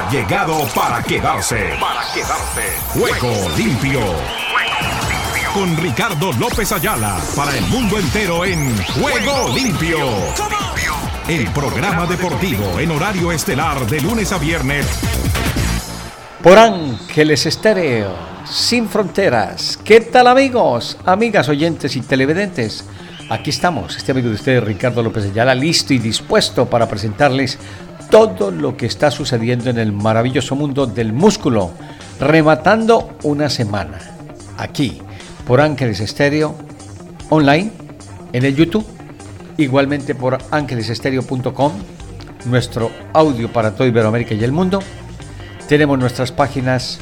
ha llegado para quedarse. Para quedarse. Juego limpio. Con Ricardo López Ayala para el mundo entero en Juego limpio. El programa deportivo en horario estelar de lunes a viernes. Por Ángeles Estéreo, sin fronteras. ¿Qué tal amigos, amigas oyentes y televidentes? Aquí estamos, este amigo de ustedes, Ricardo López Ayala, listo y dispuesto para presentarles todo lo que está sucediendo en el maravilloso mundo del músculo, rematando una semana. Aquí, por Ángeles Estéreo, online, en el YouTube, igualmente por ángelesestereo.com, nuestro audio para todo Iberoamérica y el mundo. Tenemos nuestras páginas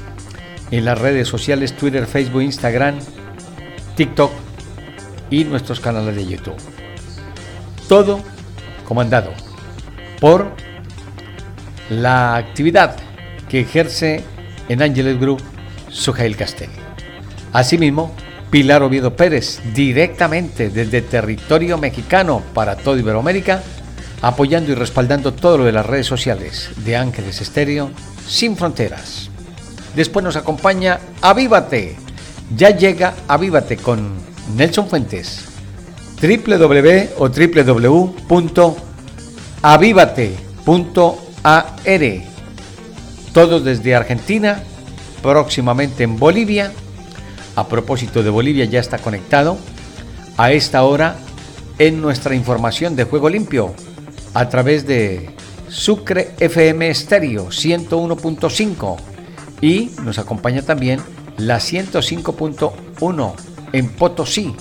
en las redes sociales, Twitter, Facebook, Instagram, TikTok y nuestros canales de YouTube. Todo comandado por la actividad que ejerce en Ángeles Group Sujail Castel. Asimismo, Pilar Oviedo Pérez, directamente desde territorio mexicano para toda Iberoamérica, apoyando y respaldando todo lo de las redes sociales de Ángeles Estéreo sin fronteras. Después nos acompaña Avívate. Ya llega Avívate con Nelson Fuentes. www o www.avívate.ar. Todos desde Argentina, próximamente en Bolivia. A propósito de Bolivia ya está conectado a esta hora en nuestra información de Juego Limpio a través de Sucre FM Estéreo 101.5 y nos acompaña también la 105.1 en Potosí.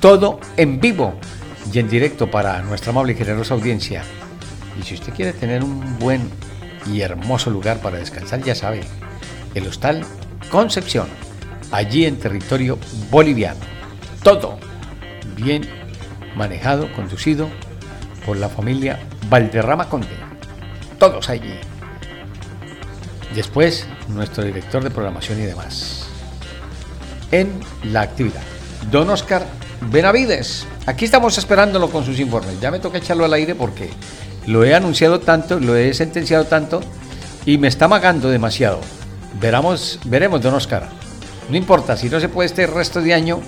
Todo en vivo y en directo para nuestra amable y generosa audiencia. Y si usted quiere tener un buen y hermoso lugar para descansar, ya sabe, el Hostal Concepción, allí en territorio boliviano. Todo bien manejado, conducido por la familia Valderrama Conde. Todos allí. Después, nuestro director de programación y demás. En la actividad. Don Oscar Benavides. Aquí estamos esperándolo con sus informes. Ya me toca echarlo al aire porque lo he anunciado tanto, lo he sentenciado tanto y me está amagando demasiado. Veramos, veremos, don Oscar. No importa, si no se puede este resto de año,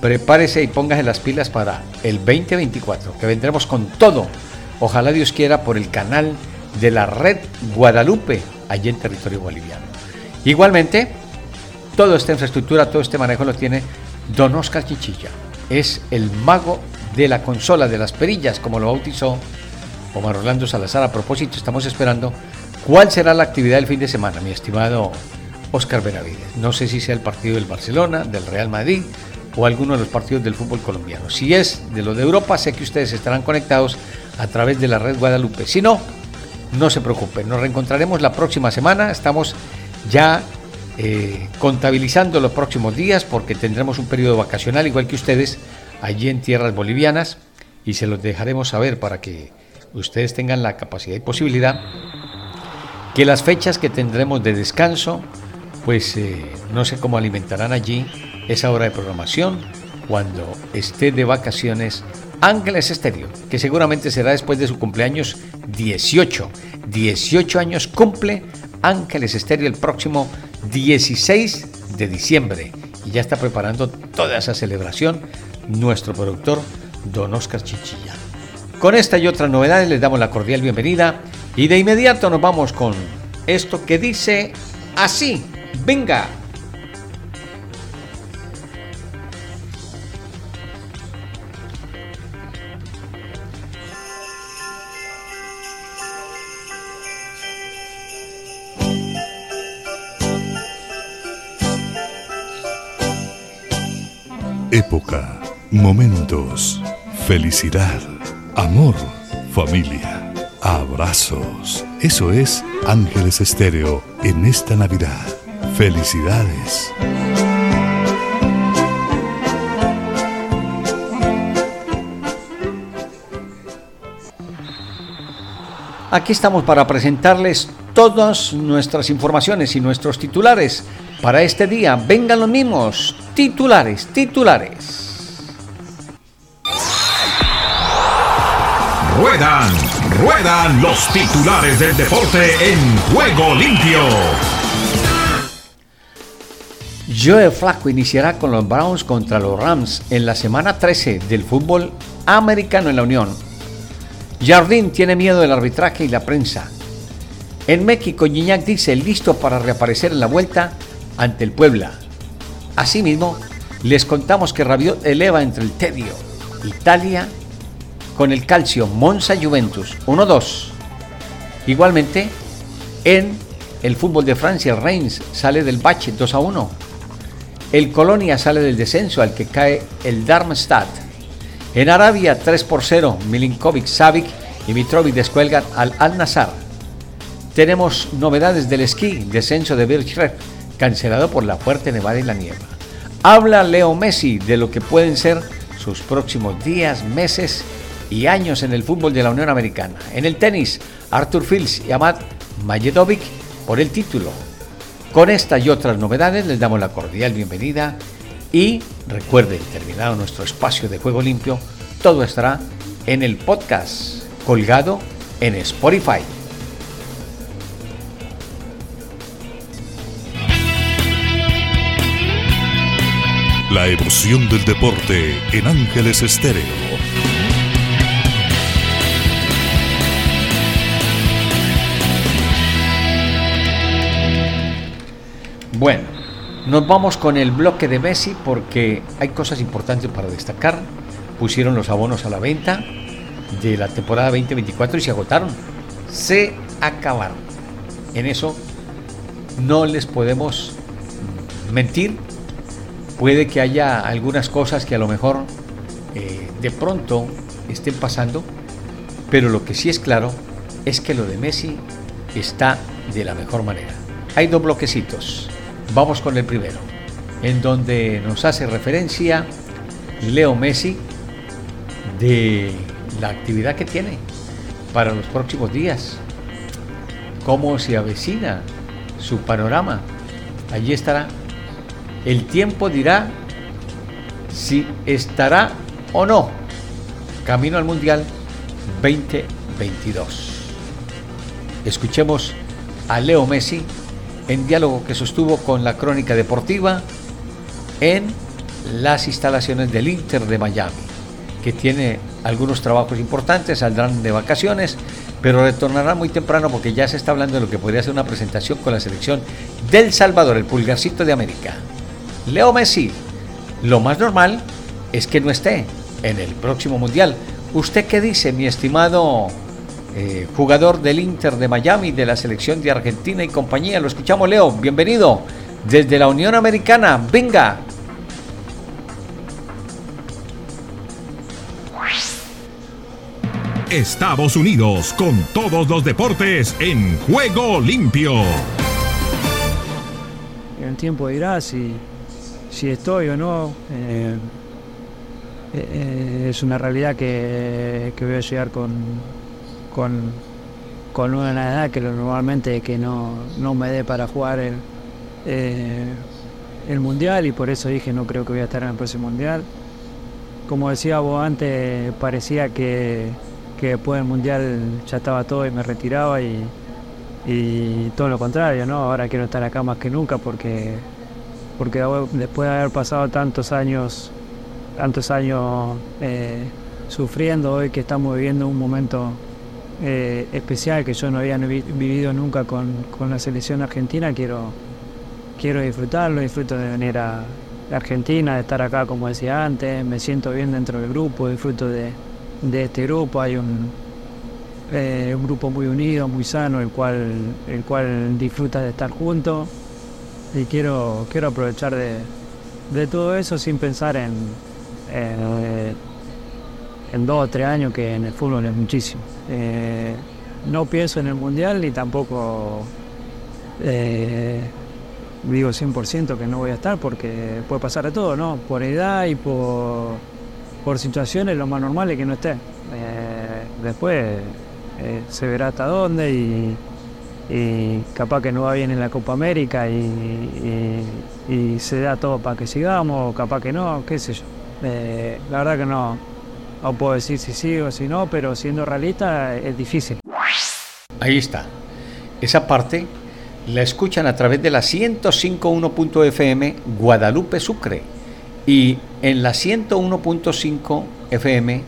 prepárese y póngase las pilas para el 2024, que vendremos con todo. Ojalá Dios quiera por el canal de la red Guadalupe, allí en territorio boliviano. Igualmente, toda esta infraestructura, todo este manejo lo tiene Don Oscar Chichilla. Es el mago de la consola de las perillas, como lo bautizó Omar Orlando Salazar. A propósito, estamos esperando cuál será la actividad del fin de semana, mi estimado Oscar Benavides. No sé si sea el partido del Barcelona, del Real Madrid o alguno de los partidos del fútbol colombiano. Si es de lo de Europa, sé que ustedes estarán conectados a través de la red Guadalupe. Si no, no se preocupen, nos reencontraremos la próxima semana. Estamos ya eh, contabilizando los próximos días porque tendremos un periodo vacacional igual que ustedes allí en tierras bolivianas y se los dejaremos saber para que ustedes tengan la capacidad y posibilidad que las fechas que tendremos de descanso pues eh, no sé cómo alimentarán allí esa hora de programación cuando esté de vacaciones Ángeles Estéreo, que seguramente será después de su cumpleaños 18. 18 años cumple Ángeles Estéreo el próximo 16 de diciembre. Y ya está preparando toda esa celebración nuestro productor Don Oscar Chichilla. Con esta y otras novedades les damos la cordial bienvenida y de inmediato nos vamos con esto que dice así. Venga, Época, momentos, felicidad, amor, familia, abrazos. Eso es Ángeles Estéreo en esta Navidad. Felicidades. Aquí estamos para presentarles todas nuestras informaciones y nuestros titulares para este día. Vengan los mismos titulares, titulares. Ruedan, ruedan los titulares del deporte en juego limpio. Joe Flaco iniciará con los Browns contra los Rams en la semana 13 del fútbol americano en la Unión. Jardín tiene miedo del arbitraje y la prensa. En México, Gignac dice listo para reaparecer en la vuelta ante el Puebla. Asimismo, les contamos que Rabiot eleva entre el tedio Italia con el calcio Monza Juventus 1-2. Igualmente, en el fútbol de Francia, Reims sale del bache 2 1. El Colonia sale del descenso al que cae el Darmstadt. En Arabia 3 por 0, Milinkovic, Savic y Mitrovic descuelgan al Al-Nassr. Tenemos novedades del esquí, descenso de Birchreff, cancelado por la fuerte nevada y la niebla. Habla Leo Messi de lo que pueden ser sus próximos días, meses y años en el fútbol de la Unión Americana. En el tenis, Arthur Fields y Amat Majedovic por el título. Con esta y otras novedades les damos la cordial bienvenida y recuerden, terminado nuestro espacio de juego limpio, todo estará en el podcast colgado en Spotify. La emoción del deporte en Ángeles Estéreo. Bueno, nos vamos con el bloque de Messi porque hay cosas importantes para destacar. Pusieron los abonos a la venta de la temporada 2024 y se agotaron. Se acabaron. En eso no les podemos mentir. Puede que haya algunas cosas que a lo mejor eh, de pronto estén pasando, pero lo que sí es claro es que lo de Messi está de la mejor manera. Hay dos bloquecitos. Vamos con el primero, en donde nos hace referencia Leo Messi de la actividad que tiene para los próximos días, cómo se avecina su panorama. Allí estará. El tiempo dirá si estará o no camino al Mundial 2022. Escuchemos a Leo Messi en diálogo que sostuvo con la crónica deportiva en las instalaciones del Inter de Miami, que tiene algunos trabajos importantes, saldrán de vacaciones, pero retornará muy temprano porque ya se está hablando de lo que podría ser una presentación con la selección del Salvador, el pulgarcito de América. Leo Messi, lo más normal es que no esté en el próximo Mundial. ¿Usted qué dice, mi estimado eh, jugador del Inter de Miami, de la selección de Argentina y compañía. Lo escuchamos, Leo. Bienvenido desde la Unión Americana. Venga. Estados Unidos con todos los deportes en juego limpio. El tiempo dirá si, si estoy o no. Eh, eh, es una realidad que, que voy a llegar con, con, con una edad que normalmente que no, no me dé para jugar el, eh, el mundial y por eso dije no creo que voy a estar en el próximo mundial. Como decía vos antes, parecía que, que después del mundial ya estaba todo y me retiraba y, y todo lo contrario, ¿no? Ahora quiero estar acá más que nunca porque, porque después de haber pasado tantos años, tantos años eh, sufriendo hoy que estamos viviendo un momento eh, especial que yo no había vivido nunca con, la selección argentina, quiero, quiero disfrutarlo, disfruto de venir a Argentina, de estar acá como decía antes, me siento bien dentro del grupo, disfruto de, este grupo, hay un, eh, un grupo muy unido, muy sano, el cual, el cual disfruta de estar juntos y quiero, quiero aprovechar de, todo eso sin pensar en, en, en dos o tres años que en el fútbol es muchísimo. Eh, no pienso en el mundial ni tampoco eh, digo 100% que no voy a estar porque puede pasar de todo, ¿no? Por edad y por, por situaciones lo más normal es que no esté. Eh, después se verá hasta dónde y, capaz que no va bien en la Copa América y, y se da todo para que sigamos, capaz que no, qué sé yo. la verdad que no, o puedo decir si sí o si no, pero siendo realista es difícil. Ahí está. Esa parte la escuchan a través de la 105.1.fm Guadalupe Sucre y en la 101.5 FM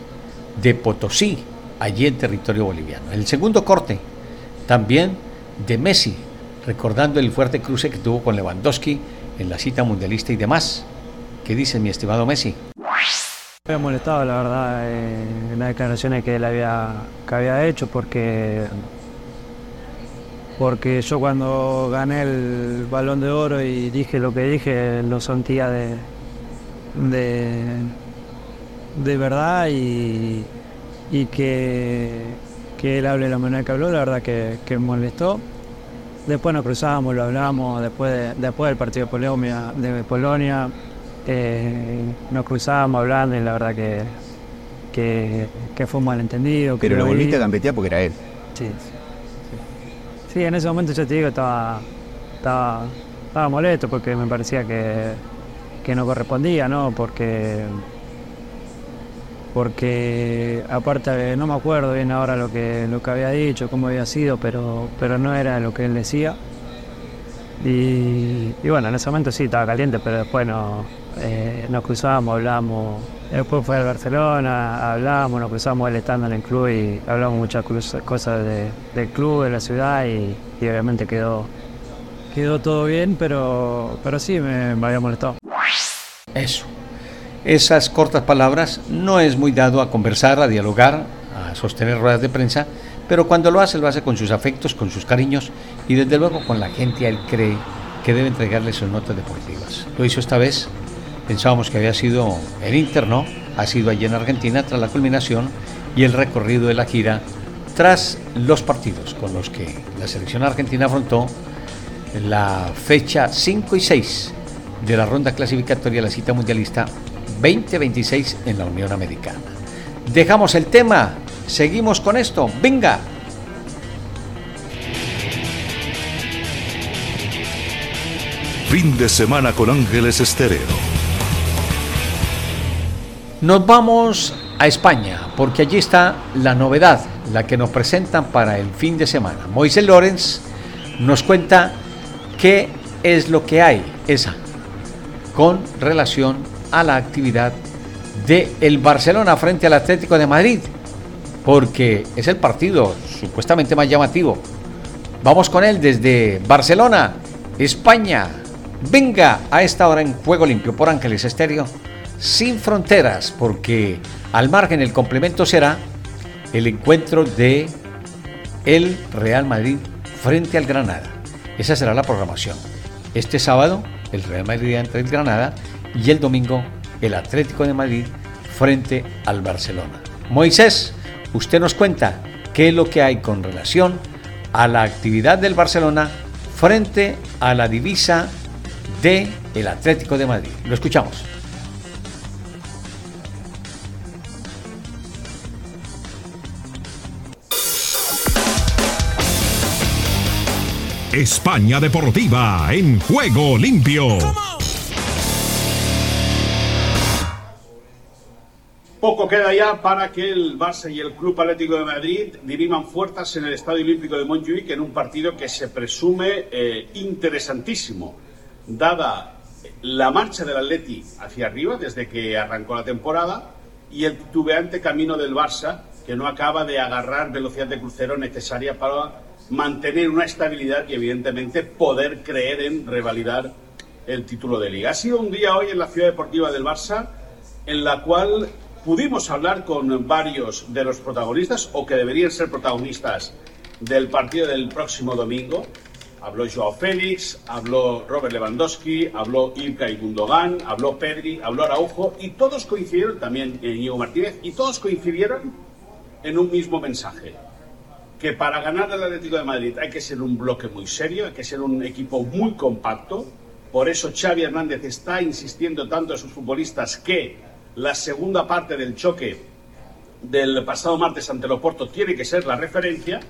de Potosí, allí en territorio boliviano. El segundo corte, también de Messi, recordando el fuerte cruce que tuvo con Lewandowski en la cita mundialista y demás. ¿Qué dice mi estimado Messi? Me había molestado, la verdad, eh, en las declaraciones que él había, que había hecho, porque, porque yo cuando gané el balón de oro y dije lo que dije, lo sentía de, de, de verdad y, y que, que, él hable la manera que habló, la verdad que, que molestó. Después nos cruzábamos, lo hablábamos después, después del partido de Polonia, de Polonia eh, nos cruzábamos hablando y la verdad que, que, que fue un malentendido. Pero lo volviste a gambetear porque era él. Sí, sí, sí. en ese momento yo te digo, estaba, estaba, estaba molesto porque me parecía que, que no correspondía, ¿no? Porque porque aparte no me acuerdo bien ahora lo que, lo que había dicho, cómo había sido, pero, pero no era lo que él decía. Y, y bueno, en ese momento sí estaba caliente, pero después no, eh, nos cruzábamos, hablábamos. Después fue al Barcelona, hablábamos, nos cruzamos él estando en el club y hablamos muchas cosas de, del club, de la ciudad y, y, obviamente quedó, quedó todo bien, pero, pero sí me, me había molestado. Eso esas cortas palabras, no es muy dado a conversar, a dialogar, a sostener ruedas de prensa, pero cuando lo hace, lo hace con sus afectos, con sus cariños y desde luego con la gente a él cree que debe entregarle sus notas deportivas. Lo hizo esta vez, pensábamos que había sido el Inter, ¿no? Ha sido allí en Argentina tras la culminación y el recorrido de la gira tras los partidos con los que la selección argentina afrontó la fecha 5 y 6 de la ronda clasificatoria de la cita mundialista 2026 en la Unión Americana. Dejamos el tema, seguimos con esto, venga. Fin de semana con Ángeles Estéreo. Nos vamos a España, porque allí está la novedad, la que nos presentan para el fin de semana. Moisés Lorenz nos cuenta qué es lo que hay esa con relación a la actividad de el Barcelona frente al Atlético de Madrid, porque es el partido supuestamente más llamativo. Vamos con él desde Barcelona, España. Venga a esta hora en Juego Limpio por Ángeles Estéreo, sin fronteras, porque al margen el complemento será el encuentro de el Real Madrid frente al Granada. Esa será la programación. Este sábado, el Real Madrid ante el Granada y el domingo el Atlético de Madrid frente al Barcelona. Moisés, usted nos cuenta qué es lo que hay con relación a la actividad del Barcelona frente a la divisa de el Atlético de Madrid. Lo escuchamos. España Deportiva en juego limpio. Poco queda ya para que el Barça y el Club Atlético de Madrid diriman fuerzas en el Estadio Olímpico de Montjuic en un partido que se presume eh, interesantísimo, dada la marcha del Atleti hacia arriba desde que arrancó la temporada y el titubeante camino del Barça que no acaba de agarrar velocidad de crucero necesaria para mantener una estabilidad y evidentemente poder creer en revalidar el título de liga. Ha sido un día hoy en la ciudad deportiva del Barça en la cual Pudimos hablar con varios de los protagonistas o que deberían ser protagonistas del partido del próximo domingo. Habló Joao Félix, habló Robert Lewandowski, habló Ilkay Gundogan, habló Pedri, habló Araujo y todos coincidieron, también Íñigo Martínez, y todos coincidieron en un mismo mensaje. Que para ganar el Atlético de Madrid hay que ser un bloque muy serio, hay que ser un equipo muy compacto. Por eso Xavi Hernández está insistiendo tanto a sus futbolistas que la segunda parte del choque del pasado martes ante el Oporto tiene que ser la referencia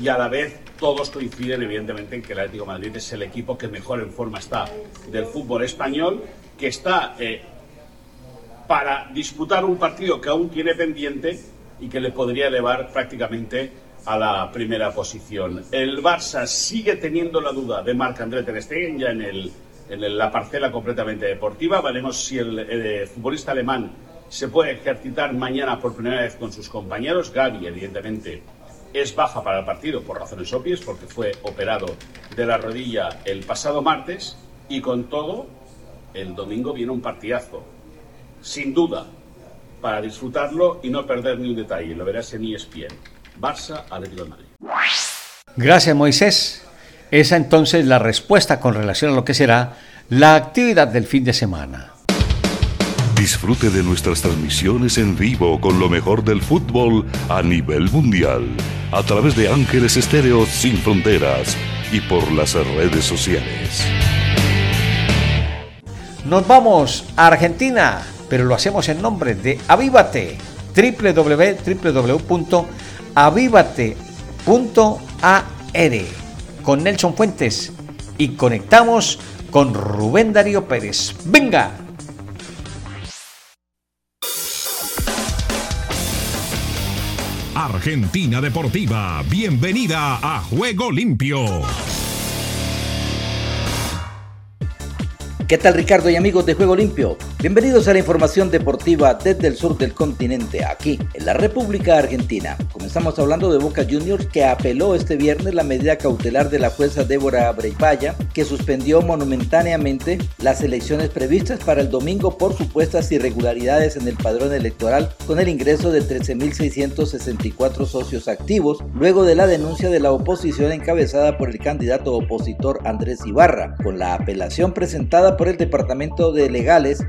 y a la vez todos coinciden evidentemente en que el Atlético de Madrid es el equipo que mejor en forma está del fútbol español, que está eh, para disputar un partido que aún tiene pendiente y que le podría elevar prácticamente a la primera posición. El Barça sigue teniendo la duda de Marc André Ter Stegen ya en, el, en la parcela completamente deportiva. Veremos si el, el, futbolista alemán se puede ejercitar mañana por primera vez con sus compañeros. Gaby, evidentemente, es baja para el partido por razones obvias, porque fue operado de la rodilla el pasado martes y con todo, el domingo viene un partidazo. Sin duda, para disfrutarlo y no perder ni un detalle. Lo verás en ESPN. Barça, Atlético de Madrid. Gracias, Moisés. Esa entonces la respuesta con relación a lo que será la actividad del fin de semana. Disfrute de nuestras transmisiones en vivo con lo mejor del fútbol a nivel mundial, a través de Ángeles Estéreo Sin Fronteras y por las redes sociales. Nos vamos a Argentina, pero lo hacemos en nombre de Avívate, www.avívate.ar con Nelson Fuentes y conectamos con Rubén Darío Pérez. ¡Venga! Argentina Deportiva, bienvenida a Juego Limpio. ¿Qué tal Ricardo y amigos de Juego Limpio? Bienvenidos a la información deportiva desde el sur del continente, aquí en la República Argentina. Comenzamos hablando de Boca Juniors que apeló este viernes la medida cautelar de la jueza Débora Breivaya que suspendió monumentáneamente las elecciones previstas para el domingo por supuestas irregularidades en el padrón electoral con el ingreso de 13.664 socios activos luego de la denuncia de la oposición encabezada por el candidato opositor Andrés Ibarra. Con la apelación presentada por el Departamento de Legales,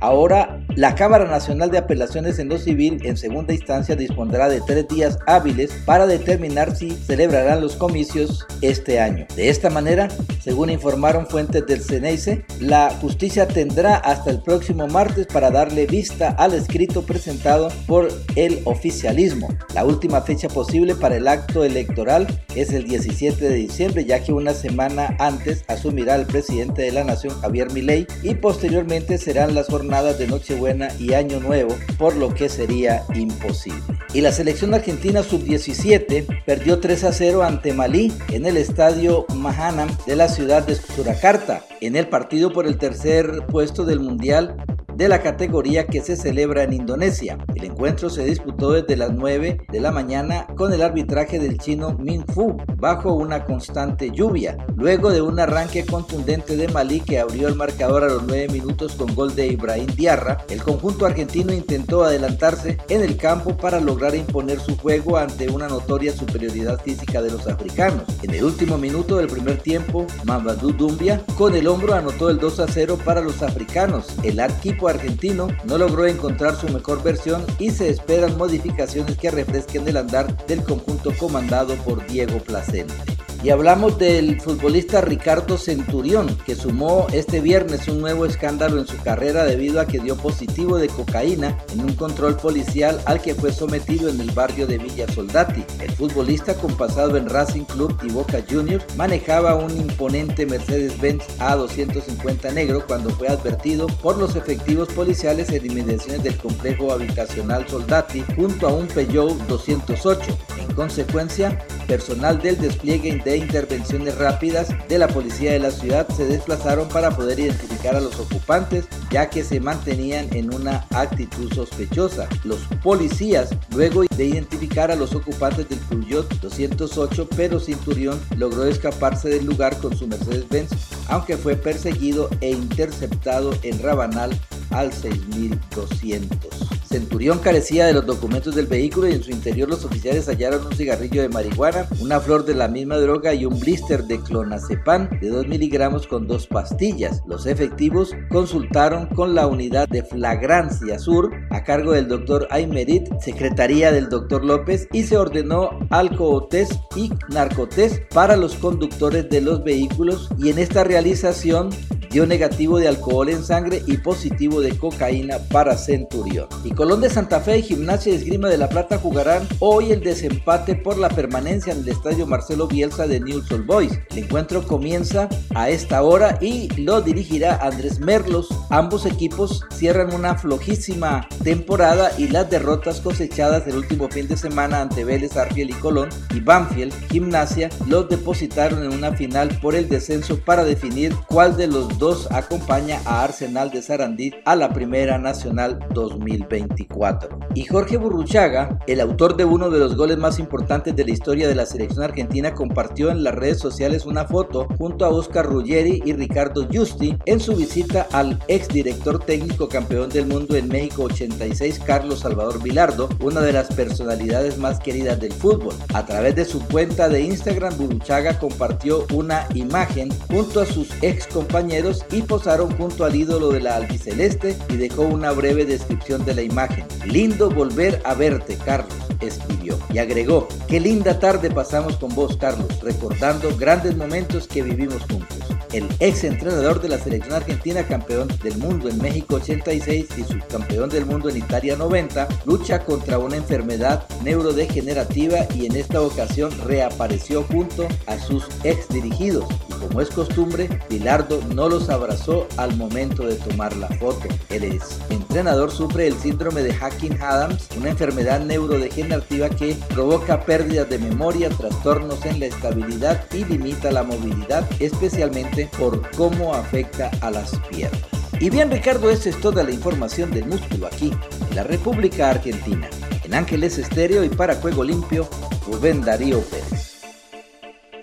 ahora la Cámara Nacional de Apelaciones en lo Civil en segunda instancia dispondrá de tres días hábiles para determinar si celebrarán los comicios este año. De esta manera, según informaron fuentes del CNEICE, la justicia tendrá hasta el próximo martes para darle vista al escrito presentado por el oficialismo. La última fecha posible para el acto electoral es el 17 de diciembre, ya que una semana antes asumirá el presidente de la Nación Javier Milei y posteriormente se serán las jornadas de Nochebuena y Año Nuevo, por lo que sería imposible. Y la selección argentina sub-17 perdió 3 a 0 ante Malí en el estadio Mahanam de la ciudad de Surakarta, en el partido por el tercer puesto del Mundial de la categoría que se celebra en Indonesia. El encuentro se disputó desde las 9 de la mañana con el arbitraje del chino Min Fu bajo una constante lluvia. Luego de un arranque contundente de Malí que abrió el marcador a los 9 minutos con gol de Ibrahim Diarra, el conjunto argentino intentó adelantarse en el campo para lograr imponer su juego ante una notoria superioridad física de los africanos. En el último minuto del primer tiempo, Mamadou Dumbia con el hombro anotó el 2 a 0 para los africanos. El equipo argentino no logró encontrar su mejor versión y se esperan modificaciones que refresquen el andar del conjunto comandado por Diego Placente. Y hablamos del futbolista Ricardo Centurión, que sumó este viernes un nuevo escándalo en su carrera debido a que dio positivo de cocaína en un control policial al que fue sometido en el barrio de Villa Soldati. El futbolista, con pasado en Racing Club y Boca Juniors, manejaba un imponente Mercedes-Benz A250 negro cuando fue advertido por los efectivos policiales en inmediaciones del complejo habitacional Soldati junto a un Peugeot 208. En consecuencia, personal del despliegue de intervenciones rápidas de la policía de la ciudad se desplazaron para poder identificar a los ocupantes ya que se mantenían en una actitud sospechosa. Los policías luego de identificar a los ocupantes del Peugeot 208 pero Cinturión logró escaparse del lugar con su Mercedes-Benz aunque fue perseguido e interceptado en Rabanal al 6200. Centurión carecía de los documentos del vehículo y en su interior los oficiales hallaron un cigarrillo de marihuana, una flor de la misma droga y un blister de clonazepam de 2 miligramos con dos pastillas. Los efectivos consultaron con la unidad de flagrancia sur a cargo del doctor Aymerit, secretaría del doctor López, y se ordenó alcohotest y narcotest para los conductores de los vehículos y en esta realización dio negativo de alcohol en sangre y positivo de cocaína para Centurión. Y Colón de Santa Fe y Gimnasia y Esgrima de la Plata jugarán hoy el desempate por la permanencia en el estadio Marcelo Bielsa de News Old Boys. El encuentro comienza a esta hora y lo dirigirá Andrés Merlos. Ambos equipos cierran una flojísima temporada y las derrotas cosechadas el último fin de semana ante Vélez, Arfiel y Colón y Banfield, Gimnasia, los depositaron en una final por el descenso para definir cuál de los acompaña a Arsenal de Sarandí a la Primera Nacional 2024. Y Jorge Burruchaga, el autor de uno de los goles más importantes de la historia de la selección argentina, compartió en las redes sociales una foto junto a Oscar Ruggeri y Ricardo Justi en su visita al exdirector técnico campeón del mundo en México 86, Carlos Salvador Vilardo, una de las personalidades más queridas del fútbol. A través de su cuenta de Instagram, Burruchaga compartió una imagen junto a sus ex compañeros y posaron junto al ídolo de la albiceleste y dejó una breve descripción de la imagen. Lindo volver a verte, Carlos, escribió. Y agregó, qué linda tarde pasamos con vos, Carlos, recordando grandes momentos que vivimos juntos el ex entrenador de la selección argentina, campeón del mundo en México 86 y subcampeón del mundo en Italia 90, lucha contra una enfermedad neurodegenerativa y en esta ocasión reapareció junto a sus ex dirigidos. Como es costumbre, Bilardo no los abrazó al momento de tomar la foto. El entrenador sufre el síndrome de Hacking Adams, una enfermedad neurodegenerativa que provoca pérdidas de memoria, trastornos en la estabilidad y limita la movilidad, especialmente por cómo afecta a las piernas. Y bien Ricardo, esa es toda la información del músculo aquí, en la República Argentina. En Ángeles Estéreo y para Juego Limpio, Rubén Darío Pérez.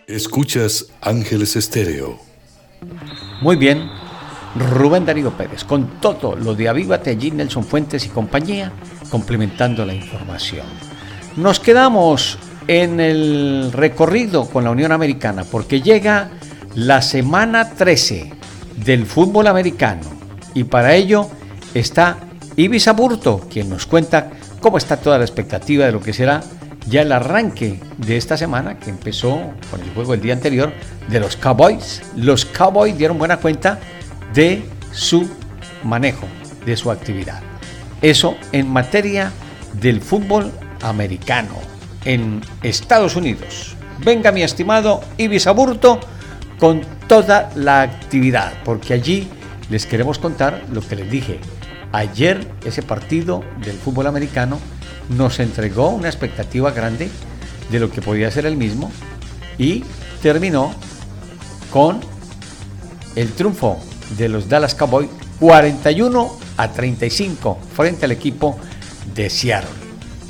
Escuchas Ángeles Estéreo. Muy bien, Rubén Darío Pérez, con todo lo de Avívate allí, Nelson Fuentes y compañía, complementando la información. Nos quedamos en el recorrido con la Unión Americana porque llega la semana 13 del fútbol americano y para ello está Ibis Aburto, quien nos cuenta cómo está toda la expectativa de lo que será ya el arranque de esta semana que empezó con el juego el día anterior de los Cowboys. Los Cowboys dieron buena cuenta de su manejo, de su actividad. Eso en materia del fútbol americano en Estados Unidos. Venga mi estimado Ibis Aburto con toda la actividad, porque allí les queremos contar lo que les dije. Ayer ese partido del fútbol americano nos entregó una expectativa grande de lo que podía ser el mismo y terminó con el triunfo de los Dallas Cowboys 41 a 35 frente al equipo de Seattle.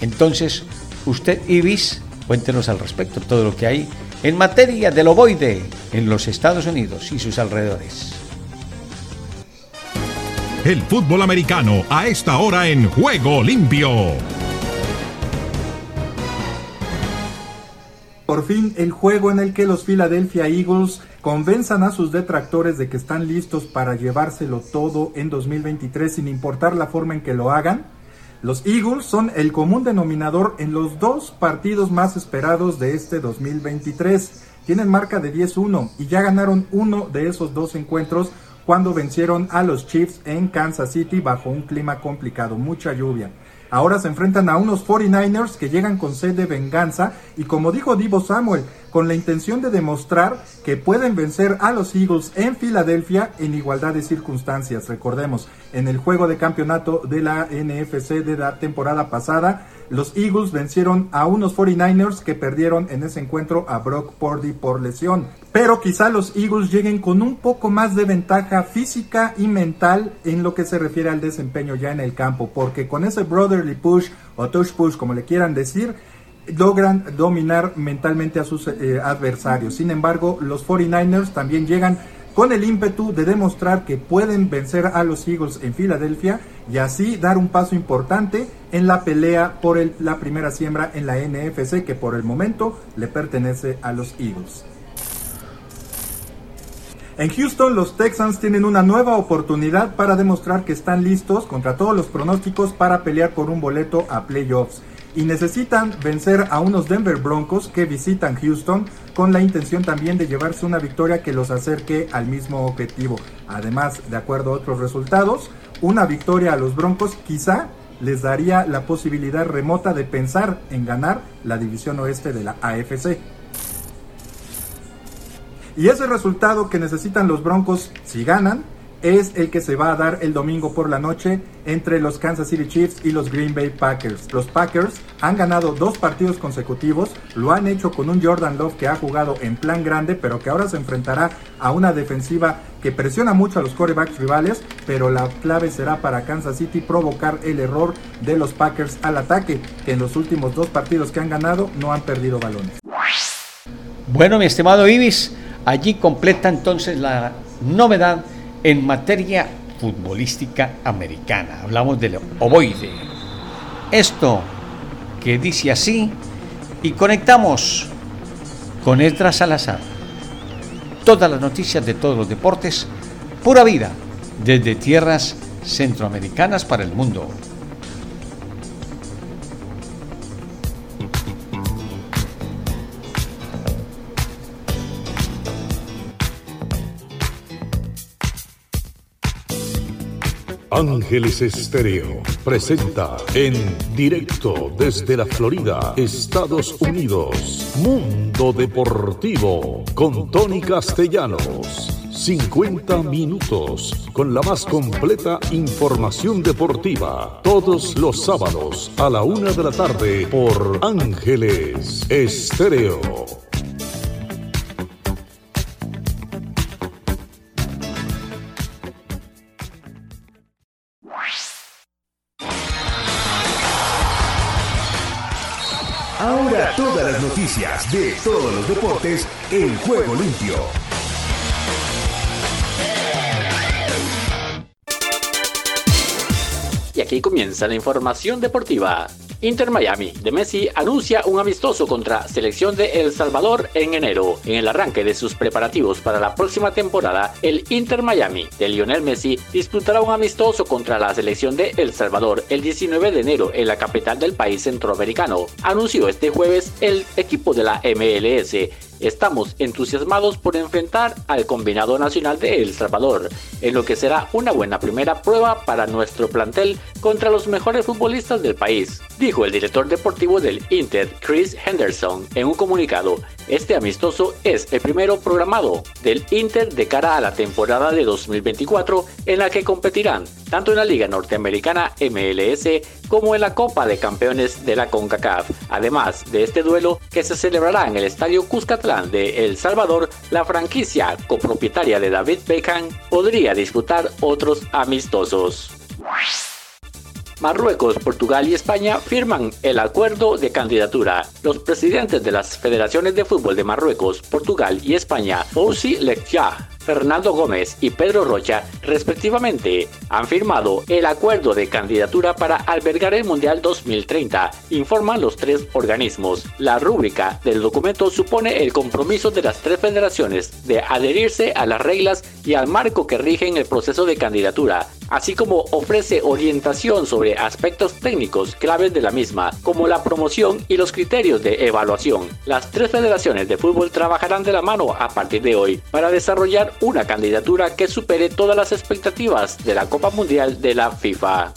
Entonces, usted, Ibis, cuéntenos al respecto todo lo que hay en materia del ovoide en los Estados Unidos y sus alrededores. El fútbol americano a esta hora en Juego Limpio. Por fin, el juego en el que los Philadelphia Eagles convenzan a sus detractores de que están listos para llevárselo todo en 2023 sin importar la forma en que lo hagan, los Eagles son el común denominador en los dos partidos más esperados de este 2023. Tienen marca de 10-1 y ya ganaron uno de esos dos encuentros cuando vencieron a los Chiefs en Kansas City bajo un clima complicado, mucha lluvia. Ahora se enfrentan a unos 49ers que llegan con sed de venganza y como dijo Divo Samuel, con la intención de demostrar que pueden vencer a los Eagles en Filadelfia en igualdad de circunstancias. Recordemos, en el juego de campeonato de la NFC de la temporada pasada, los Eagles vencieron a unos 49ers que perdieron en ese encuentro a Brock Purdy por lesión. Pero quizá los Eagles lleguen con un poco más de ventaja física y mental en lo que se refiere al desempeño ya en el campo, porque con ese brotherly push o touch push, como le quieran decir, logran dominar mentalmente a sus eh, adversarios. Sin embargo, los 49ers también llegan con el ímpetu de demostrar que pueden vencer a los Eagles en Filadelfia y así dar un paso importante en la pelea por la primera siembra en la NFC que por el momento le pertenece a los Eagles. En Houston los Texans tienen una nueva oportunidad para demostrar que están listos contra todos los pronósticos para pelear por un boleto a playoffs. Y necesitan vencer a unos Denver Broncos que visitan Houston con la intención también de llevarse una victoria que los acerque al mismo objetivo. Además, de acuerdo a otros resultados, una victoria a los Broncos quizá les daría la posibilidad remota de pensar en ganar la división oeste de la AFC. Y ese resultado que necesitan los Broncos si ganan es el que se va a dar el domingo por la noche entre los Kansas City Chiefs y los Green Bay Packers. Los Packers han ganado dos partidos consecutivos, lo han hecho con un Jordan Love que ha jugado en plan grande, pero que ahora se enfrentará a una defensiva que presiona mucho a los corebacks rivales, pero la clave será para Kansas City provocar el error de los Packers al ataque, que en los últimos dos partidos que han ganado no han perdido balones. Bueno, mi estimado Ibis, allí completa entonces la novedad en materia futbolística americana. Hablamos del ovoide. Esto que dice así y conectamos con Edra Salazar. Todas las noticias de todos los deportes, pura vida, desde tierras centroamericanas para el mundo. Ángeles Estéreo presenta en directo desde la Florida, Estados Unidos, Mundo Deportivo con Tony Castellanos. 50 minutos con la más completa información deportiva. Todos los sábados a la una de la tarde por Ángeles Estéreo. Noticias de todos los deportes en juego limpio. Aquí comienza la información deportiva. Inter Miami de Messi anuncia un amistoso contra selección de El Salvador en enero. En el arranque de sus preparativos para la próxima temporada, el Inter Miami de Lionel Messi disputará un amistoso contra la selección de El Salvador el 19 de enero en la capital del país centroamericano. Anunció este jueves el equipo de la MLS Estamos entusiasmados por enfrentar al combinado nacional de El Salvador, en lo que será una buena primera prueba para nuestro plantel contra los mejores futbolistas del país, dijo el director deportivo del Inter, Chris Henderson, en un comunicado. Este amistoso es el primero programado del Inter de cara a la temporada de 2024 en la que competirán tanto en la Liga Norteamericana MLS como en la Copa de Campeones de la CONCACAF. Además de este duelo que se celebrará en el Estadio Cuscatlán de El Salvador, la franquicia copropietaria de David Beckham podría disputar otros amistosos. Marruecos, Portugal y España firman el acuerdo de candidatura. Los presidentes de las federaciones de fútbol de Marruecos, Portugal y España, Fouzi Lekja, Fernando Gómez y Pedro Rocha, respectivamente, han firmado el acuerdo de candidatura para albergar el Mundial 2030, informan los tres organismos. La rúbrica del documento supone el compromiso de las tres federaciones de adherirse a las reglas y al marco que rigen el proceso de candidatura, así como ofrece orientación sobre aspectos técnicos claves de la misma, como la promoción y los criterios de evaluación. Las tres federaciones de fútbol trabajarán de la mano a partir de hoy para desarrollar una candidatura que supere todas las expectativas de la Copa Mundial de la FIFA.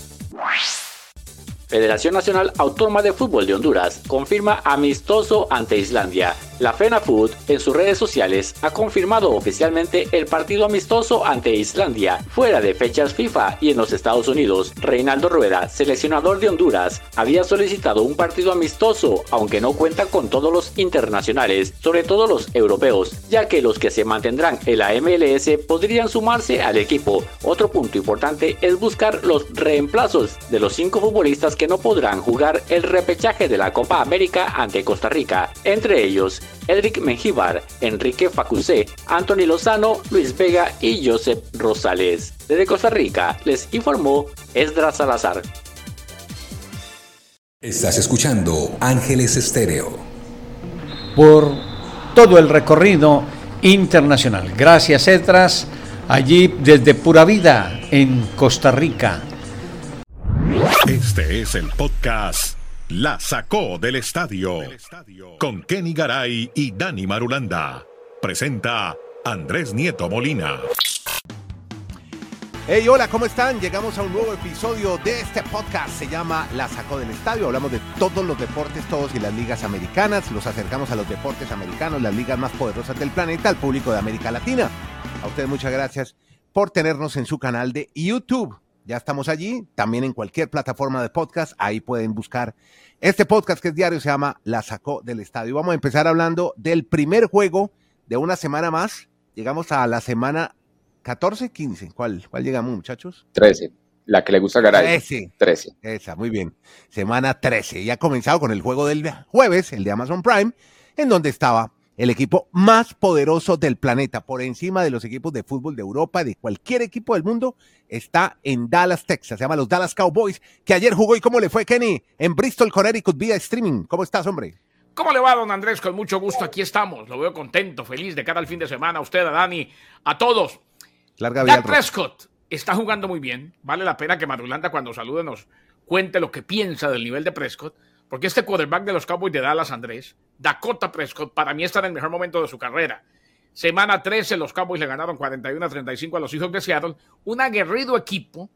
Federación Nacional Autónoma de Fútbol de Honduras confirma amistoso ante Islandia. La FENAFUT en sus redes sociales ha confirmado oficialmente el partido amistoso ante Islandia, fuera de fechas FIFA y en los Estados Unidos. Reinaldo Rueda, seleccionador de Honduras, había solicitado un partido amistoso, aunque no cuenta con todos los internacionales, sobre todo los europeos, ya que los que se mantendrán en la MLS podrían sumarse al equipo. Otro punto importante es buscar los reemplazos de los cinco futbolistas que no podrán jugar el repechaje de la Copa América ante Costa Rica, entre ellos Edric Mengíbar, Enrique Facusé, Anthony Lozano, Luis Vega y Joseph Rosales. Desde Costa Rica les informó Esdras Salazar. Estás escuchando Ángeles Estéreo. Por todo el recorrido internacional. Gracias, Esdras. Allí desde Pura Vida, en Costa Rica. Este es el podcast La sacó del estadio. Con Kenny Garay y Dani Marulanda. Presenta Andrés Nieto Molina. Hey, hola, ¿cómo están? Llegamos a un nuevo episodio de este podcast. Se llama La Sacó del Estadio. Hablamos de todos los deportes, todos y las ligas americanas. Los acercamos a los deportes americanos, las ligas más poderosas del planeta, al público de América Latina. A ustedes muchas gracias por tenernos en su canal de YouTube. Ya estamos allí, también en cualquier plataforma de podcast. Ahí pueden buscar este podcast que es diario, se llama La Sacó del Estadio. Vamos a empezar hablando del primer juego de una semana más. Llegamos a la semana 14, 15. ¿Cuál, cuál llegamos, muchachos? 13. La que le gusta a Garay. 13. 13. Esa, muy bien. Semana 13. Y ha comenzado con el juego del jueves, el de Amazon Prime, en donde estaba el equipo más poderoso del planeta, por encima de los equipos de fútbol de Europa, de cualquier equipo del mundo, está en Dallas, Texas. Se llama los Dallas Cowboys, que ayer jugó y cómo le fue Kenny en Bristol, Connecticut, vía streaming. ¿Cómo estás, hombre? ¿Cómo le va, don Andrés? Con mucho gusto, aquí estamos. Lo veo contento, feliz de cara al fin de semana. A usted, a Dani, a todos. Larga Dak Prescott está jugando muy bien. Vale la pena que Madulanda cuando salude nos cuente lo que piensa del nivel de Prescott. Porque este quarterback de los Cowboys de Dallas, Andrés, Dakota Prescott, para mí está en el mejor momento de su carrera. Semana 13, los Cowboys le ganaron 41 a 35 a los Seahawks de Seattle. Un aguerrido equipo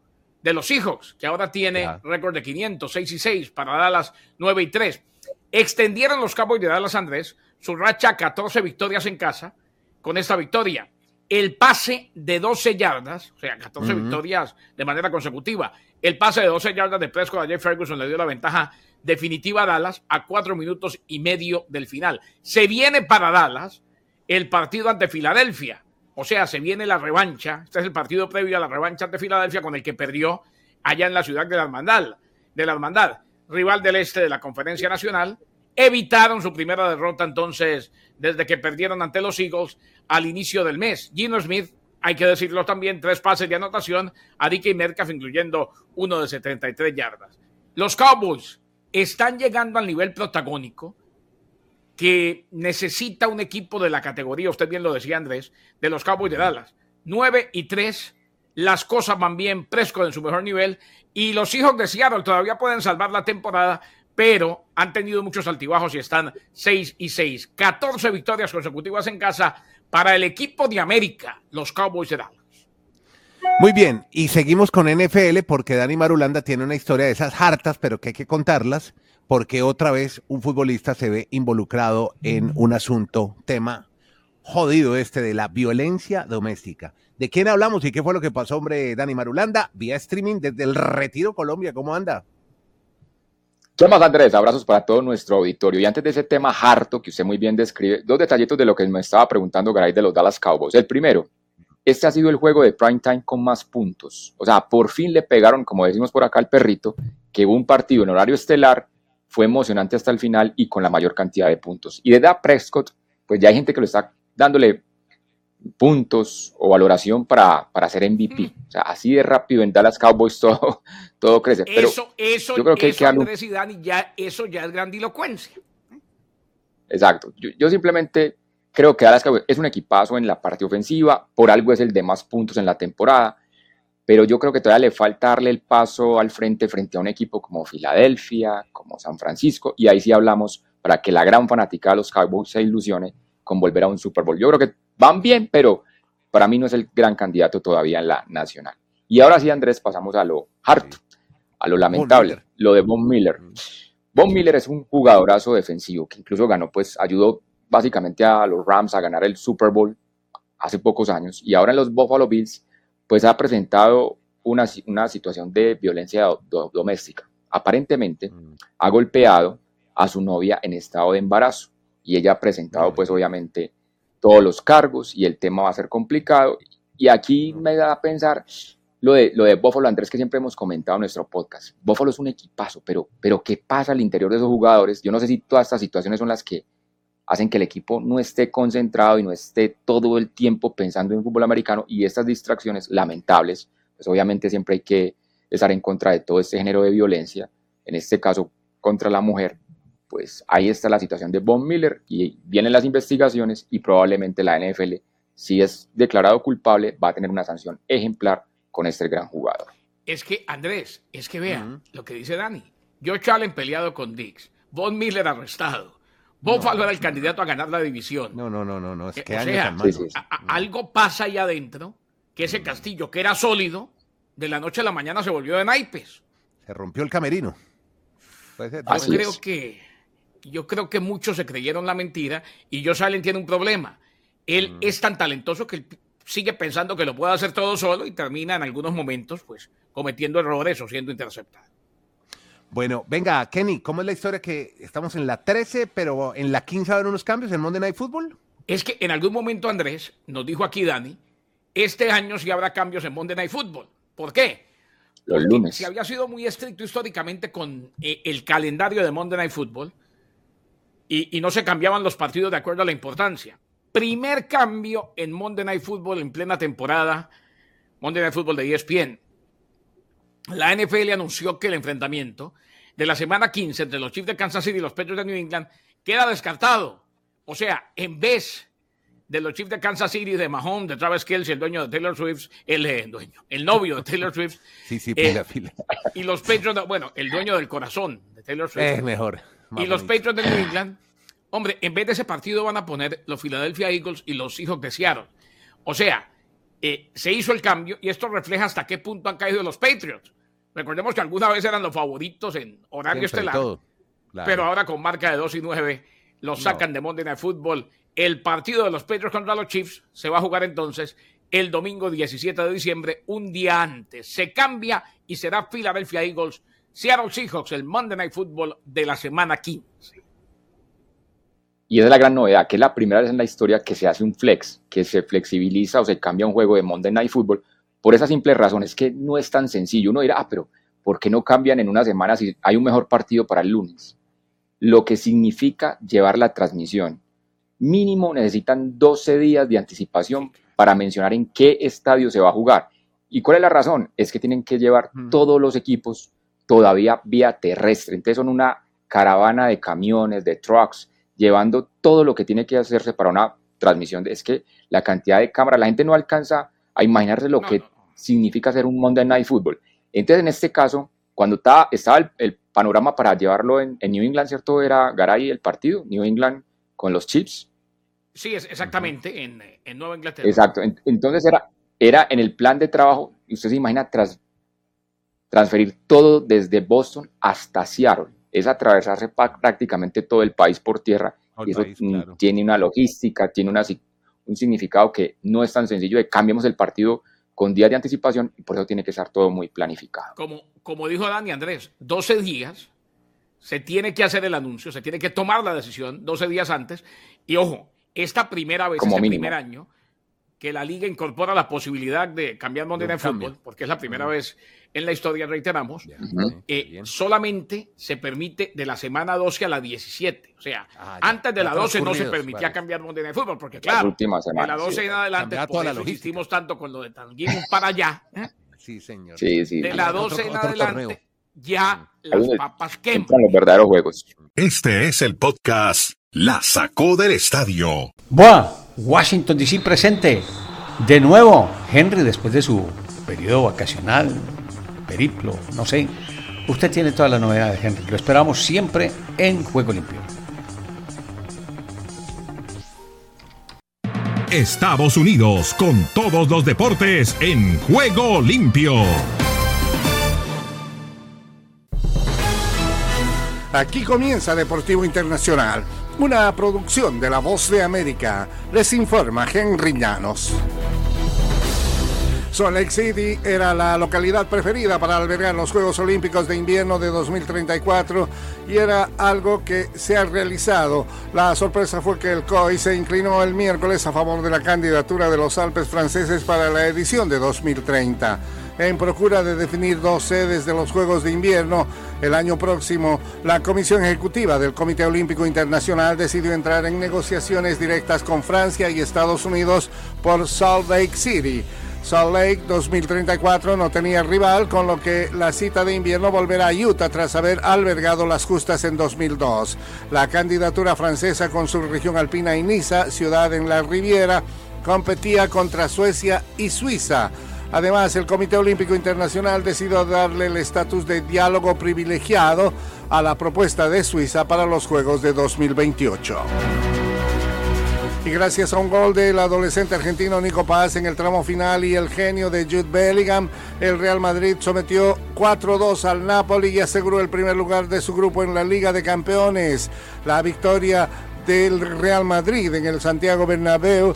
de los Seahawks, que ahora tiene récord de 500, 6 y 6, para Dallas 9 y 3. Extendieron los Cowboys de Dallas, Andrés, su racha a 14 victorias en casa con esta victoria el pase de 12 yardas, o sea, 14 victorias de manera consecutiva. El pase de 12 yardas de Prescott a Jeff Ferguson le dio la ventaja definitiva a Dallas a cuatro minutos y medio del final. Se viene para Dallas el partido ante Filadelfia, o sea, se viene la revancha. Este es el partido previo a la revancha ante Filadelfia con el que perdió allá en la ciudad de la Hermandad, de la Hermandad, rival del este de la Conferencia Nacional. Evitaron su primera derrota entonces desde que perdieron ante los Eagles al inicio del mes. Gino Smith, hay que decirlo también, tres pases de anotación a DK Metcalf, incluyendo uno de 73 yardas. Los Cowboys están llegando al nivel protagónico que necesita un equipo de la categoría, usted bien lo decía Andrés, de los Cowboys de Dallas. 9 y 3, las cosas van bien, Prescott en su mejor nivel y los hijos de Seattle todavía pueden salvar la temporada, pero han tenido muchos altibajos y están 6 y 6. 14 victorias consecutivas en casa para el equipo de América, los Cowboys de Dallas. Muy bien, y seguimos con NFL porque Dani Marulanda tiene una historia de esas hartas, pero que hay que contarlas, porque otra vez un futbolista se ve involucrado en un asunto, tema jodido este de la violencia doméstica. ¿De quién hablamos y qué fue lo que pasó, hombre, Dani Marulanda? Vía streaming desde el Retiro Colombia, ¿cómo anda? ¿Qué más, Andrés? Abrazos para todo nuestro auditorio. Y antes de ese tema harto que usted muy bien describe, dos detallitos de lo que me estaba preguntando Garay de los Dallas Cowboys. El primero, este ha sido el juego de prime time con más puntos. O sea, por fin le pegaron, como decimos por acá, al perrito, que hubo un partido en horario estelar, fue emocionante hasta el final y con la mayor cantidad de puntos. Y de Da Prescott, pues ya hay gente que lo está dándole puntos o valoración para, para ser MVP. Mm. O sea, así de rápido en Dallas Cowboys todo, todo crece. Pero eso, eso, yo creo que, eso, Andrés y Dani, ya, eso ya es grandilocuencia. Exacto. Yo, yo, simplemente creo que Dallas Cowboys es un equipazo en la parte ofensiva, por algo es el de más puntos en la temporada, pero yo creo que todavía le falta darle el paso al frente frente a un equipo como Filadelfia, como San Francisco, y ahí sí hablamos para que la gran fanática de los Cowboys se ilusione con volver a un Super Bowl. Yo creo que van bien, pero para mí no es el gran candidato todavía en la nacional. Y ahora sí, Andrés, pasamos a lo harto, a lo lamentable, lo de Von Miller. Von Miller es un jugadorazo defensivo que incluso ganó, pues ayudó básicamente a los Rams a ganar el Super Bowl hace pocos años y ahora en los Buffalo Bills, pues ha presentado una, una situación de violencia doméstica. Aparentemente ha golpeado a su novia en estado de embarazo y ella ha presentado pues obviamente todos los cargos y el tema va a ser complicado. Y aquí me da a pensar lo de, lo de Buffalo, Andrés, que siempre hemos comentado en nuestro podcast. Buffalo es un equipazo, pero, pero ¿qué pasa al interior de esos jugadores? Yo no sé si todas estas situaciones son las que hacen que el equipo no esté concentrado y no esté todo el tiempo pensando en fútbol americano y estas distracciones lamentables, pues obviamente siempre hay que estar en contra de todo este género de violencia, en este caso contra la mujer, pues ahí está la situación de Von Miller y vienen las investigaciones y probablemente la NFL, si es declarado culpable, va a tener una sanción ejemplar con este gran jugador. Es que, Andrés, es que vean lo que dice Dani. Josh Allen peleado con Dix, Von Miller arrestado. Buffalo era el candidato a ganar la división. No, no, no, no, no. Es Eh, que o año sea, a- a- algo pasa ahí adentro, que ese castillo que era sólido, de la noche a la mañana se volvió de naipes. Se rompió el camerino. Yo puede ser. creo que yo creo que muchos se creyeron la mentira y Josh Allen tiene un problema. Él es tan talentoso que él sigue pensando que lo puede hacer todo solo y termina en algunos momentos pues cometiendo errores o siendo interceptado. Bueno, venga, Kenny, ¿cómo es la historia que estamos en la 13, pero en la 15 va a haber unos cambios en Monday Night Football? Es que en algún momento Andrés nos dijo aquí Dani, este año sí habrá cambios en Monday Night Football. ¿Por qué? Los lunes. Se había sido muy estricto históricamente con eh, el calendario de Monday Night Football y, y no se cambiaban los partidos de acuerdo a la importancia. Primer cambio en Monday Night Football en plena temporada, Monday Night Football de ESPN. La NFL anunció que el enfrentamiento de la semana 15 entre los Chiefs de Kansas City y los Patriots de New England queda descartado. O sea, en vez de los Chiefs de Kansas City, de Mahomes, de Travis Kelce, el dueño de Taylor Swift, el eh, dueño, el novio de Taylor Swift, Sí, sí, Eh, pila, y los Patriots, bueno, el dueño del corazón de Taylor Swift. Es mejor. Más y los. Patriots de New England, hombre, en vez de ese partido van a poner los Philadelphia Eagles y los Seahawks de Seattle. O sea, eh, se hizo el cambio y esto refleja hasta qué punto han caído los Patriots. Recordemos que alguna vez eran los favoritos en horario Siempre estelar, todo. Claro. pero ahora con marca de 2 y 9 los sacan de Monday Night Football. El partido de los Patriots contra los Chiefs se va a jugar entonces el domingo 17 de diciembre, un día antes. Se cambia y será Philadelphia Eagles, Seattle Seahawks, el Monday Night Football de la semana 15. Y esa es la gran novedad, que es la primera vez en la historia que se hace un flex, que se flexibiliza o se cambia un juego de Monday Night Football, por esa simple razón, es que no es tan sencillo. Uno dirá, ah, pero ¿por qué no cambian en una semana si hay un mejor partido para el lunes? Lo que significa llevar la transmisión. Mínimo necesitan 12 días de anticipación para mencionar en qué estadio se va a jugar. ¿Y cuál es la razón? Es que tienen que llevar todos los equipos todavía vía terrestre. Entonces son una caravana de camiones, de trucks, llevando todo lo que tiene que hacerse para una transmisión. Es que la cantidad de cámaras, la gente no alcanza a imaginarse lo que significa hacer un Monday Night Football. Entonces, en este caso, cuando estaba, estaba el, el panorama para llevarlo en, en New England, ¿cierto? Era Garay el partido, New England con los Chiefs. Sí, es exactamente, en, en Nueva Inglaterra. Exacto. En- Entonces era, era en el plan de trabajo, y usted se imagina tras, transferir todo desde Boston hasta Seattle. Es atravesarse pa- prácticamente todo el país por tierra. Y eso país, mm, claro. tiene una logística, tiene una, un significado que no es tan sencillo de cambiamos el partido con días de anticipación y por eso tiene que estar todo muy planificado. Como, como dijo Dani Andrés, 12 días se tiene que hacer el anuncio, se tiene que tomar la decisión 12 días antes. Y ojo, esta primera vez, Como este mínimo. primer año, que la liga incorpora la posibilidad de cambiar De Night Football, cambio. porque es la primera vez en la historia, reiteramos, Ujú. eh, solamente se permite de la semana 12 a la 17. O sea, Ah, antes de Ya la 12 no se permitía claro. cambiar Monday Night Football, porque claro, de la semanas. 12 sí. en adelante, por la eso tanto con lo de Tanguín para allá. ¿eh? Sí, señor. Sí, sí. De la Otro- 12 en otro adelante, torneo. ya las papas queman. Los verdaderos juegos. Este es el podcast La Sacó del Estadio. Buah, Washington DC presente. De nuevo, Henry después de su periodo vacacional, periplo, no sé. Usted tiene toda la novedad de Henry. Lo esperamos siempre en Juego Limpio. Estados Unidos con todos los deportes en Juego Limpio. Aquí comienza Deportivo Internacional, una producción de La Voz de América. Les informa Henry Llanos. Salt City era la localidad preferida para albergar los Juegos Olímpicos de Invierno de 2034 y era algo que se ha realizado. La sorpresa fue que el COI se inclinó el miércoles a favor de la candidatura de los Alpes franceses para la edición de 2030. En procura de definir dos sedes de los Juegos de Invierno, el año próximo, la Comisión Ejecutiva del Comité Olímpico Internacional decidió entrar en negociaciones directas con Francia y Estados Unidos por Salt Lake City. Salt Lake 2034 no tenía rival, con lo que la cita de invierno volverá a Utah tras haber albergado las justas en 2002. La candidatura francesa con su región alpina y Niza, ciudad en la Riviera, competía contra Suecia y Suiza. Además, el Comité Olímpico Internacional decidió darle el estatus de diálogo privilegiado a la propuesta de Suiza para los Juegos de 2028. Y gracias a un gol del adolescente argentino Nico Paz en el tramo final y el genio de Jude Bellingham, el Real Madrid sometió 4-2 al Napoli y aseguró el primer lugar de su grupo en la Liga de Campeones. La victoria del Real Madrid en el Santiago Bernabéu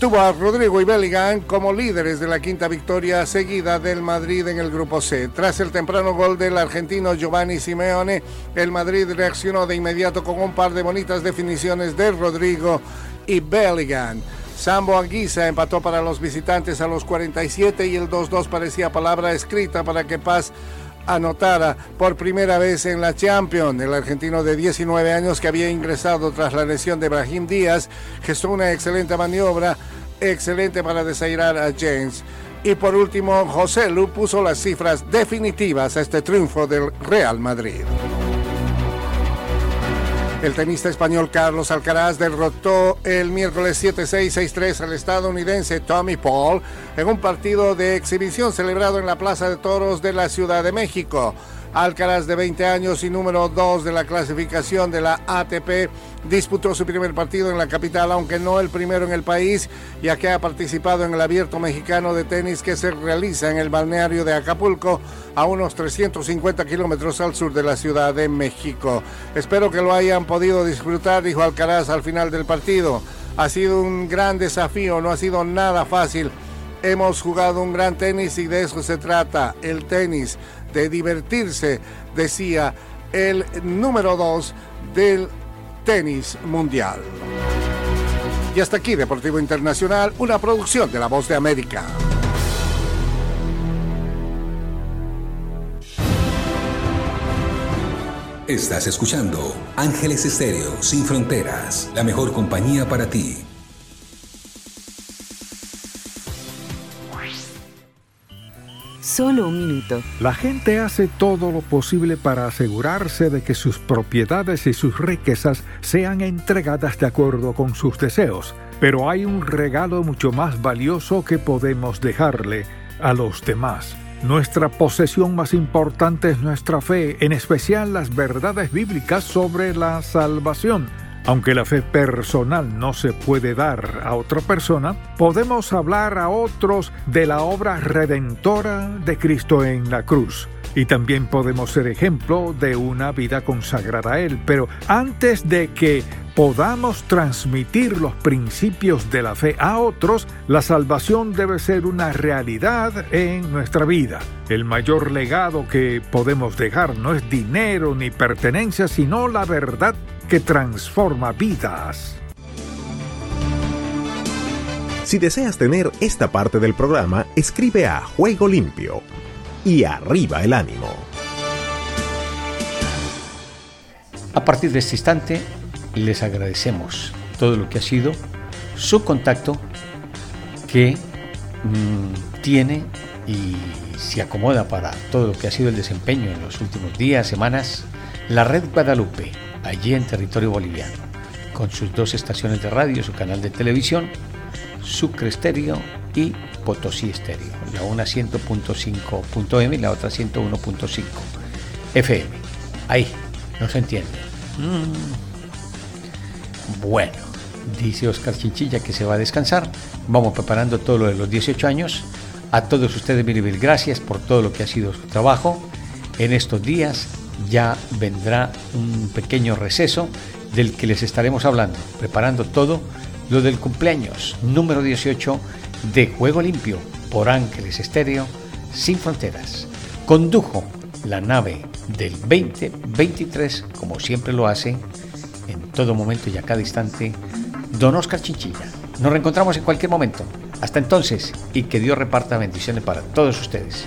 tuvo a Rodrigo y Bellingham como líderes de la quinta victoria seguida del Madrid en el grupo C. Tras el temprano gol del argentino Giovanni Simeone, el Madrid reaccionó de inmediato con un par de bonitas definiciones de Rodrigo y Bellingham. Sambo Anguisa empató para los visitantes a los 47 y el 2-2 parecía palabra escrita para que Paz anotara por primera vez en la Champions. El argentino de 19 años que había ingresado tras la lesión de Brahim Díaz gestó una excelente maniobra, excelente para desairar a James. Y por último, José Lu puso las cifras definitivas a este triunfo del Real Madrid. El tenista español Carlos Alcaraz derrotó el miércoles 7-6, 6-3 al estadounidense Tommy Paul en un partido de exhibición celebrado en la Plaza de Toros de la Ciudad de México. Alcaraz, de 20 años y número 2 de la clasificación de la ATP, disputó su primer partido en la capital, aunque no el primero en el país, ya que ha participado en el Abierto Mexicano de Tenis que se realiza en el balneario de Acapulco, a unos 350 kilómetros al sur de la Ciudad de México. Espero que lo hayan podido disfrutar, dijo Alcaraz al final del partido. Ha sido un gran desafío, no ha sido nada fácil. Hemos jugado un gran tenis y de eso se trata, el tenis de divertirse, decía el número 2 del tenis mundial. Y hasta aquí Deportivo Internacional, una producción de La Voz de América. Estás escuchando Ángeles Estéreo Sin Fronteras, la mejor compañía para ti. Solo un minuto. La gente hace todo lo posible para asegurarse de que sus propiedades y sus riquezas sean entregadas de acuerdo con sus deseos. Pero hay un regalo mucho más valioso que podemos dejarle a los demás. Nuestra posesión más importante es nuestra fe, en especial las verdades bíblicas sobre la salvación. Aunque la fe personal no se puede dar a otra persona, podemos hablar a otros de la obra redentora de Cristo en la cruz. Y también podemos ser ejemplo de una vida consagrada a Él. Pero antes de que podamos transmitir los principios de la fe a otros, la salvación debe ser una realidad en nuestra vida. El mayor legado que podemos dejar no es dinero ni pertenencia, sino la verdad que transforma vidas. Si deseas tener esta parte del programa, escribe a Juego Limpio y arriba el ánimo. A partir de este instante, les agradecemos todo lo que ha sido su contacto que mmm, tiene y se acomoda para todo lo que ha sido el desempeño en los últimos días, semanas, la red Guadalupe, allí en territorio boliviano, con sus dos estaciones de radio, su canal de televisión, Sucre Estéreo y Potosí Estéreo, la una 100.5.m y la otra 101.5 FM. Ahí, no se entiende. Mm. Bueno, dice Oscar Chinchilla que se va a descansar. Vamos preparando todo lo de los 18 años. A todos ustedes, mil mil gracias por todo lo que ha sido su trabajo. En estos días ya vendrá un pequeño receso del que les estaremos hablando, preparando todo lo del cumpleaños número 18 de Juego Limpio por Ángeles Estéreo Sin Fronteras. Condujo la nave del 2023, como siempre lo hace, en todo momento y a cada instante, don Oscar Chinchilla. Nos reencontramos en cualquier momento. Hasta entonces, y que Dios reparta bendiciones para todos ustedes.